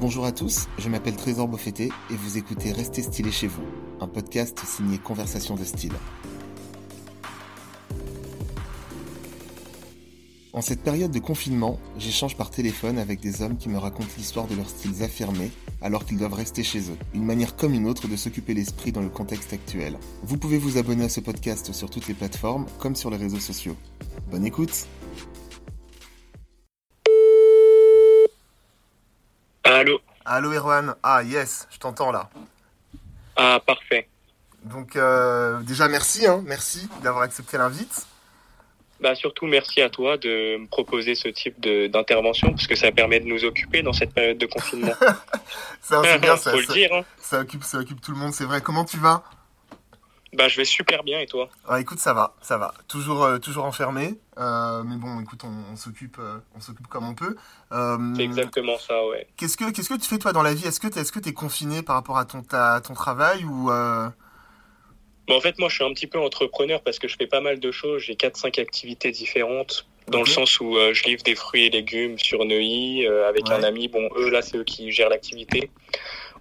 Bonjour à tous, je m'appelle Trésor Beaufetté et vous écoutez Restez stylé chez vous, un podcast signé Conversation de style. En cette période de confinement, j'échange par téléphone avec des hommes qui me racontent l'histoire de leurs styles affirmés alors qu'ils doivent rester chez eux. Une manière comme une autre de s'occuper l'esprit dans le contexte actuel. Vous pouvez vous abonner à ce podcast sur toutes les plateformes comme sur les réseaux sociaux. Bonne écoute Allô Erwan Ah yes, je t'entends là. Ah, parfait. Donc euh, déjà merci, hein, merci d'avoir accepté l'invite. Bah, surtout, merci à toi de me proposer ce type d'intervention parce que ça permet de nous occuper dans cette période de confinement. Ça, c'est bien, ça, Faut le ça, dire. Hein. ça occupe, ça occupe tout le monde, c'est vrai. Comment tu vas? Bah, je vais super bien et toi? Ah, écoute, ça va, ça va. Toujours, euh, toujours enfermé, euh, mais bon, écoute, on, on s'occupe, euh, on s'occupe comme on peut. C'est exactement ça, ouais. Qu'est-ce que, qu'est-ce que tu fais toi dans la vie? Est-ce que est-ce que t'es confiné par rapport à ton, ta- ton travail ou Bon, en fait, moi, je suis un petit peu entrepreneur parce que je fais pas mal de choses. J'ai 4-5 activités différentes dans le sens où je livre des fruits et légumes sur Neuilly avec Ouais. un ami. Bon, eux, là, c'est eux qui gèrent l'activité.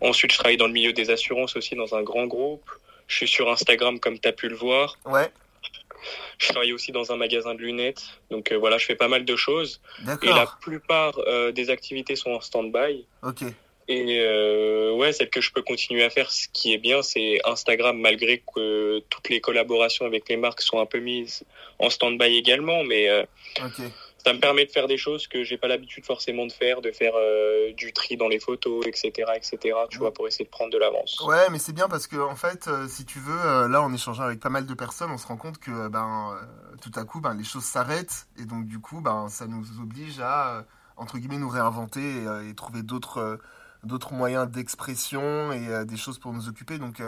Ensuite, je travaille dans le milieu des assurances aussi dans un grand groupe. Je suis sur Instagram comme tu as pu le voir. Ouais, Je travaille aussi dans un magasin de lunettes. Donc euh, voilà, je fais pas mal de choses. Et la plupart euh, des activités sont en stand-by. Ok, Et euh, ouais, celle que je peux continuer à faire, ce qui est bien, c'est Instagram, malgré que toutes les collaborations avec les marques sont un peu mises en stand-by également. Mais euh, ok. Ça me permet de faire des choses que j'ai pas l'habitude forcément de faire, de faire euh, du tri dans les photos, etc., etc. Tu vois, pour essayer de prendre de l'avance. Ouais, mais c'est bien parce que en fait, euh, si tu veux, euh, là, en échangeant avec pas mal de personnes, on se rend compte que ben tout à coup, ben les choses s'arrêtent et donc du coup, ben ça nous oblige à entre guillemets nous réinventer et, et trouver d'autres d'autres moyens d'expression et des choses pour nous occuper. Donc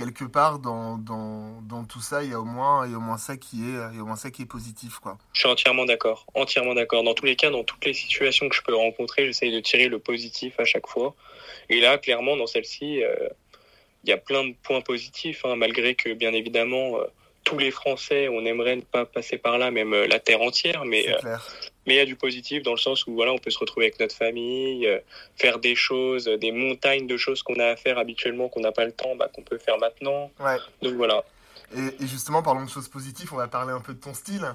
quelque part dans, dans, dans tout ça, il y a au moins il y a au moins ça qui est il y a au moins ça qui est positif quoi. Je suis entièrement d'accord, entièrement d'accord. Dans tous les cas, dans toutes les situations que je peux rencontrer, j'essaye de tirer le positif à chaque fois. Et là, clairement, dans celle-ci, euh, il y a plein de points positifs, hein, malgré que, bien évidemment, euh, tous les Français, on aimerait ne pas passer par là, même euh, la terre entière, mais. Mais il y a du positif dans le sens où voilà, on peut se retrouver avec notre famille, euh, faire des choses, euh, des montagnes de choses qu'on a à faire habituellement, qu'on n'a pas le temps, bah, qu'on peut faire maintenant. Ouais. Donc voilà. Et, et justement, parlons de choses positives, on va parler un peu de ton style.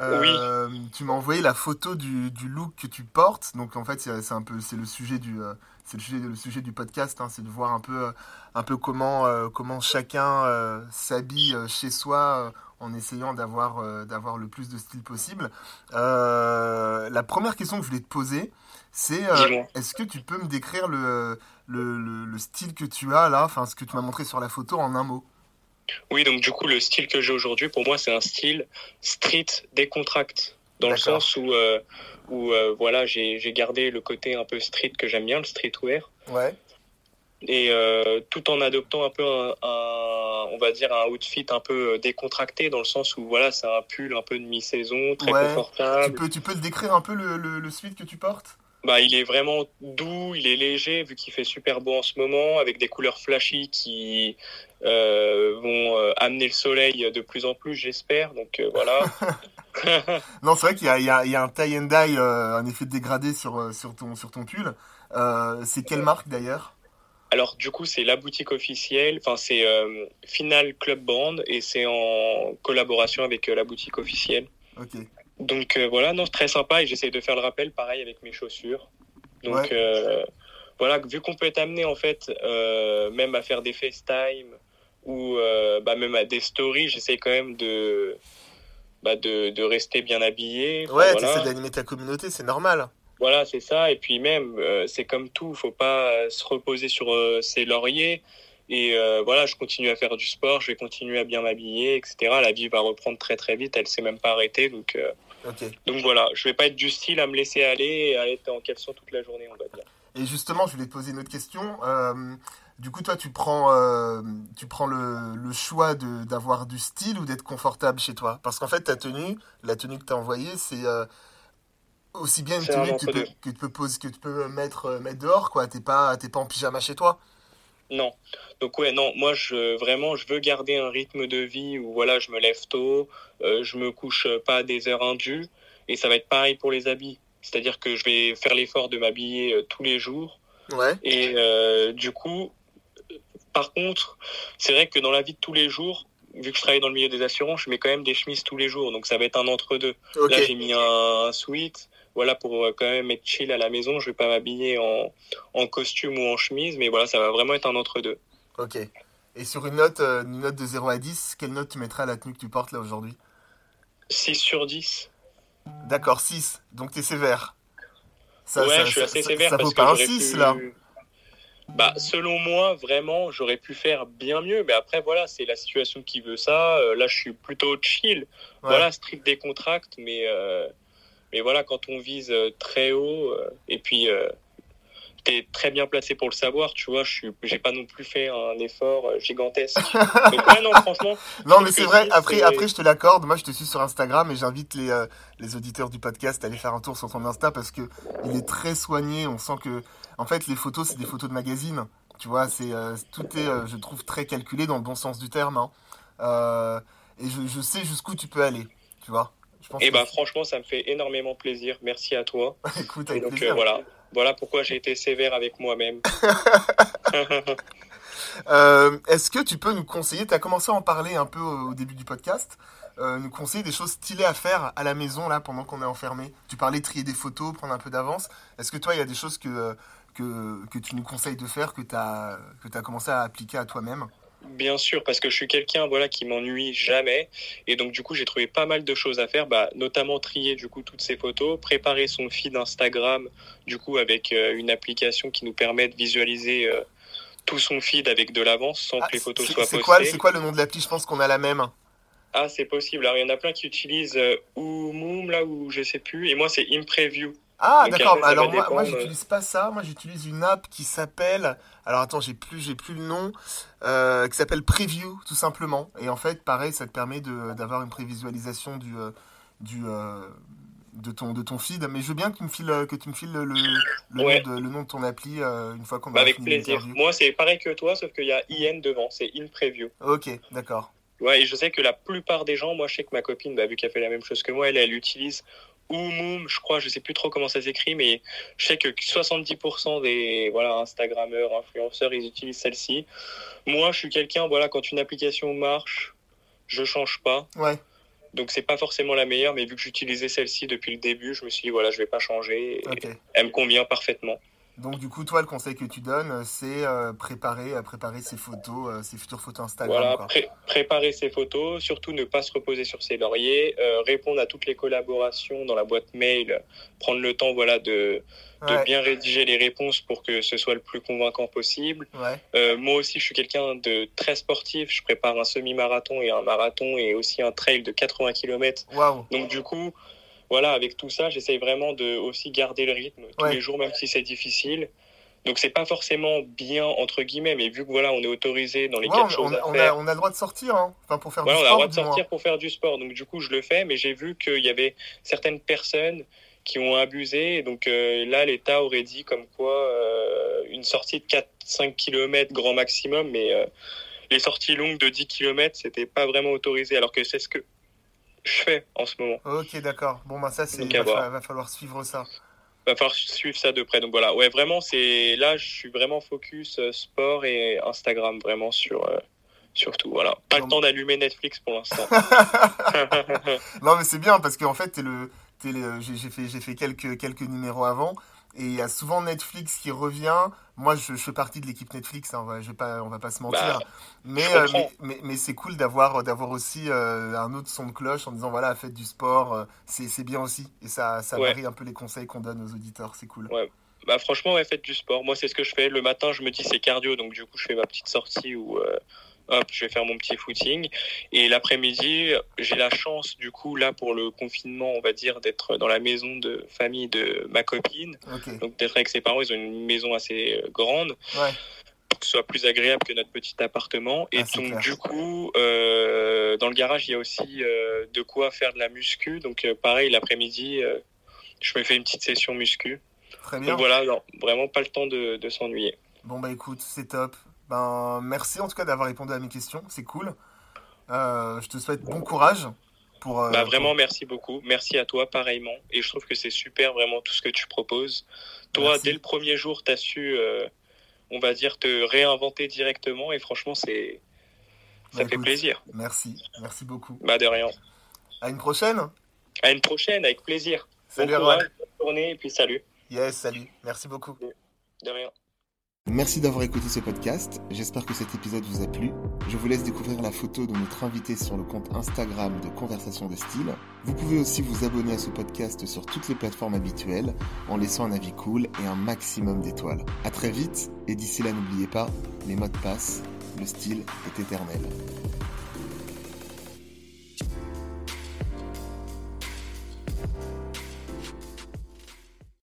Euh, Tu m'as envoyé la photo du, du look que tu portes. Donc en fait, c'est un peu c'est le sujet du euh, c'est le sujet le sujet du podcast. hein, c'est de voir un peu un peu comment euh, comment chacun s'habille chez soi en essayant d'avoir euh, d'avoir le plus de style possible. Euh, la première question que je voulais te poser, c'est euh, est-ce que tu peux me décrire le le, le, le style que tu as là, enfin ce que tu m'as montré sur la photo en un mot? Oui, donc du coup, le style que j'ai aujourd'hui, pour moi, c'est un style street décontracte. Dans le sens où, euh, où euh, voilà, j'ai j'ai gardé le côté un peu street que j'aime bien, le streetwear. Ouais. Et euh, tout en adoptant un peu un, un- on va dire, un outfit un peu euh, décontracté, dans le sens où, voilà, c'est un pull un peu de mi-saison, très Ouais. Tu confortable. peux, tu peux le décrire un peu le, le, le suite que tu portes? Bah, il est vraiment doux, il est léger, vu qu'il fait super beau en ce moment, avec des couleurs flashy qui euh, vont euh, amener le soleil de plus en plus, j'espère. Donc euh, voilà. Non, c'est vrai qu'il y a, il y, y a un tie and dye, un effet de dégradé sur, sur, ton, sur ton pull. C'est quelle marque d'ailleurs? Alors du coup, c'est la boutique officielle, enfin c'est euh, Final Club Band et c'est en collaboration avec euh, la boutique officielle. Ok. Donc euh, voilà, non, c'est très sympa et j'essaie de faire le rappel pareil avec mes chaussures. Donc Ouais. voilà, vu qu'on peut être amené en fait même à faire des FaceTime ou bah, même à des stories, j'essaie quand même de, bah, de, de rester bien habillé. Ouais, voilà. d'animer ta communauté, c'est normal. Voilà, c'est ça. Et puis même, euh, c'est comme tout, faut pas euh, se reposer sur euh, ses lauriers. Et euh, voilà, je continue à faire du sport, je vais continuer à bien m'habiller, etc. La vie va reprendre très très vite, elle s'est même pas arrêtée. Donc, euh, Ok. donc voilà, je vais pas être du style à me laisser aller et à être en caleçon toute la journée, on va dire. Et justement, je voulais te poser une autre question. Du coup, toi, tu prends, tu prends le, le choix d'avoir du style ou d'être confortable chez toi? Parce qu'en fait, ta tenue, la tenue que tu as envoyée, c'est aussi bien une C'est un tenue que tu, peux, entre-deux. que tu peux poser, que tu peux mettre, euh, mettre dehors, quoi. T'es pas, t'es pas en pyjama chez toi. Non. Donc ouais, non, moi je vraiment je veux garder un rythme de vie où voilà, je me lève tôt, euh, je me couche pas à des heures indues et ça va être pareil pour les habits. C'est-à-dire que je vais faire l'effort de m'habiller tous les jours. Ouais. Et du coup, par contre, c'est vrai que dans la vie de tous les jours, vu que je travaille dans le milieu des assurances, je mets quand même des chemises tous les jours. Donc ça va être un entre-deux. Là, j'ai mis un, sweat. Voilà, pour euh, quand même être chill à la maison. Je vais pas m'habiller en, en, costume ou en chemise. Mais voilà, ça va vraiment être un entre-deux. Ok. Et sur une note, euh, une note de 0 à 10, quelle note tu mettrais à la tenue que tu portes là aujourd'hui? 6 sur 10. D'accord, 6. Donc tu es sévère. Ça, ouais, je suis assez sévère. Ça, parce vaut pas un 6 là bah, selon moi, vraiment, j'aurais pu faire bien mieux. Mais après, voilà, c'est la situation qui veut ça. Euh, là, je suis plutôt chill. Voilà, strict des contracts. Mais, euh, mais voilà, quand on vise euh, très haut, et puis t'es très bien placé pour le savoir, tu vois. Je j'ai pas non plus fait un effort gigantesque. Donc, ouais, non, franchement. Non, mais c'est vrai. Après, après, je te l'accorde. Moi, je te suis sur Instagram et j'invite les, les auditeurs du podcast à aller faire un tour sur ton Insta parce que il est très soigné. On sent que en fait, les photos, c'est des photos de magazine. Tu vois, c'est euh, tout est, euh, je trouve, très calculé dans le bon sens du terme. Hein. Euh, et je, sais jusqu'où tu peux aller. Tu vois. Et eh ben, franchement, ça me fait énormément plaisir. Merci à toi. Écoute, avec donc voilà, voilà pourquoi j'ai été sévère avec moi-même. Est-ce que tu peux nous conseiller Tu as commencé à en parler un peu au début du podcast. nous conseiller des choses stylées à faire à la maison là pendant qu'on est enfermé? Tu parlais de trier des photos, prendre un peu d'avance. Est-ce que toi, il y a des choses que que, que, tu nous conseilles de faire, que tu as, que as commencé à appliquer à toi-même? Bien sûr, parce que je suis quelqu'un voilà qui m'ennuie jamais, et donc du coup j'ai trouvé pas mal de choses à faire, bah, notamment trier du coup toutes ces photos, préparer son feed Instagram, du coup avec euh, une application qui nous permet de visualiser euh, tout son feed avec de l'avance sans que ah, les photos soient postées. C'est quoi le nom de l'appli? Je pense qu'on a la même. Ah c'est possible. Alors il y en a plein qui utilisent euh, Moom là où je sais plus, et moi c'est ImPreview. Ah d'accord, alors moi, moi j'utilise pas ça, moi j'utilise une app qui s'appelle, alors attends j'ai plus j'ai plus le nom, euh, qui s'appelle Preview tout simplement, et en fait pareil ça te permet d'avoir une prévisualisation du, euh, du euh, de ton de ton feed, mais je veux bien que tu me files que tu me files le, le, nom, de, ton appli une fois qu'on bah, Avec plaisir. Moi c'est pareil que toi sauf qu'il y a IN devant, c'est In Preview. Ok d'accord. Ouais, et je sais que la plupart des gens, moi je sais que ma copine, bah, vu qu'elle fait la même chose que moi, elle, elle utilise Oumoum, je crois, je sais plus trop comment ça s'écrit, mais je sais que 70% des voilà Instagrammeurs, influenceurs, ils utilisent celle-ci. Moi, je suis quelqu'un, voilà, quand une application marche, je change pas. Ouais. Donc c'est pas forcément la meilleure, mais vu que j'utilisais celle-ci depuis le début, je me suis dit voilà, je vais pas changer. Elle me convient parfaitement. Donc du coup, toi, le conseil que tu donnes, c'est euh, préparer, euh, préparer ses photos, ses euh, futures photos Instagram. Voilà, préparer ses photos, surtout ne pas se reposer sur ses lauriers, répondre à toutes les collaborations dans la boîte mail, prendre le temps, voilà, de, de bien rédiger les réponses pour que ce soit le plus convaincant possible. moi aussi, je suis quelqu'un de très sportif. Je prépare un semi-marathon et un marathon et aussi un trail de 80 km. Donc du coup, voilà, avec tout ça, j'essaye vraiment de aussi garder le rythme tous les jours, même si c'est difficile. Donc c'est pas forcément bien entre guillemets, mais vu que voilà, on est autorisé dans les quatre choses à faire. on a le droit de sortir, hein. enfin pour faire du sport. On a le droit de sortir pour faire du sport. Donc du coup, je le fais, mais j'ai vu qu'il y avait certaines personnes qui ont abusé. Donc euh, là, l'État aurait dit comme quoi euh, une sortie de 4-5 km grand maximum, mais euh, les sorties longues de 10 km, c'était pas vraiment autorisé, alors que c'est ce que je fais en ce moment. Ok, d'accord. Bon, bah ça, c'est va, va, falloir suivre ça. Va falloir suivre ça de près. Donc voilà, ouais, vraiment, c'est là, je suis vraiment focus euh, sport et Instagram, vraiment sur. Euh, surtout, voilà. Pas le temps d'allumer Netflix pour l'instant. non, mais c'est bien parce qu'en fait, le, le j'ai fait, fait quelques, quelques numéros avant et il y a souvent Netflix qui revient. Moi, je, fais partie de l'équipe Netflix, hein, pas, on va pas se mentir. Bah, euh, mais, mais, mais, c'est cool d'avoir, d'avoir aussi euh, un autre son de cloche en disant voilà, faites du sport, euh, c'est, bien aussi. Et ça, ça varie un peu les conseils qu'on donne aux auditeurs, c'est cool. Ouais. Bah, franchement, ouais, faites du sport. Moi, c'est ce que je fais. Le matin, je me dis c'est cardio, donc du coup, je fais ma petite sortie où hop, je vais faire mon petit footing. Et l'après-midi, j'ai la chance, du coup, là, pour le confinement, on va dire, d'être dans la maison de famille de ma copine. Donc, d'être avec ses parents, ils ont une maison assez euh, grande. Ouais. Pour que ce soit plus agréable que notre petit appartement. Et ah, donc, du coup, euh, dans le garage, il y a aussi euh, de quoi faire de la muscu. Donc, pareil, l'après-midi, je me fais une petite session muscu. Très bien. Donc, voilà, vraiment pas le temps de, de s'ennuyer. Bon, bah écoute, c'est top. Ben, merci en tout cas d'avoir répondu à mes questions, c'est cool. Euh, je te souhaite bon courage pour. Euh, bah, vraiment, merci beaucoup. Merci à toi, pareillement. Et je trouve que c'est super, vraiment, tout ce que tu proposes. Toi, dès le premier jour, tu as su, euh, on va dire, te réinventer directement. Et franchement, c'est. Ça bah, fait plaisir. Merci, merci beaucoup. Bah, de rien. À une prochaine. À une prochaine, avec plaisir. Salut, bon bonne journée, et puis salut. Yes, salut. Merci beaucoup. De rien. Merci d'avoir écouté ce podcast, j'espère que cet épisode vous a plu. Je vous laisse découvrir la photo de notre invité sur le compte Instagram de Conversation de Style. Vous pouvez aussi vous abonner à ce podcast sur toutes les plateformes habituelles en laissant un avis cool et un maximum d'étoiles. A très vite et d'ici là n'oubliez pas, les mots passent, le style est éternel.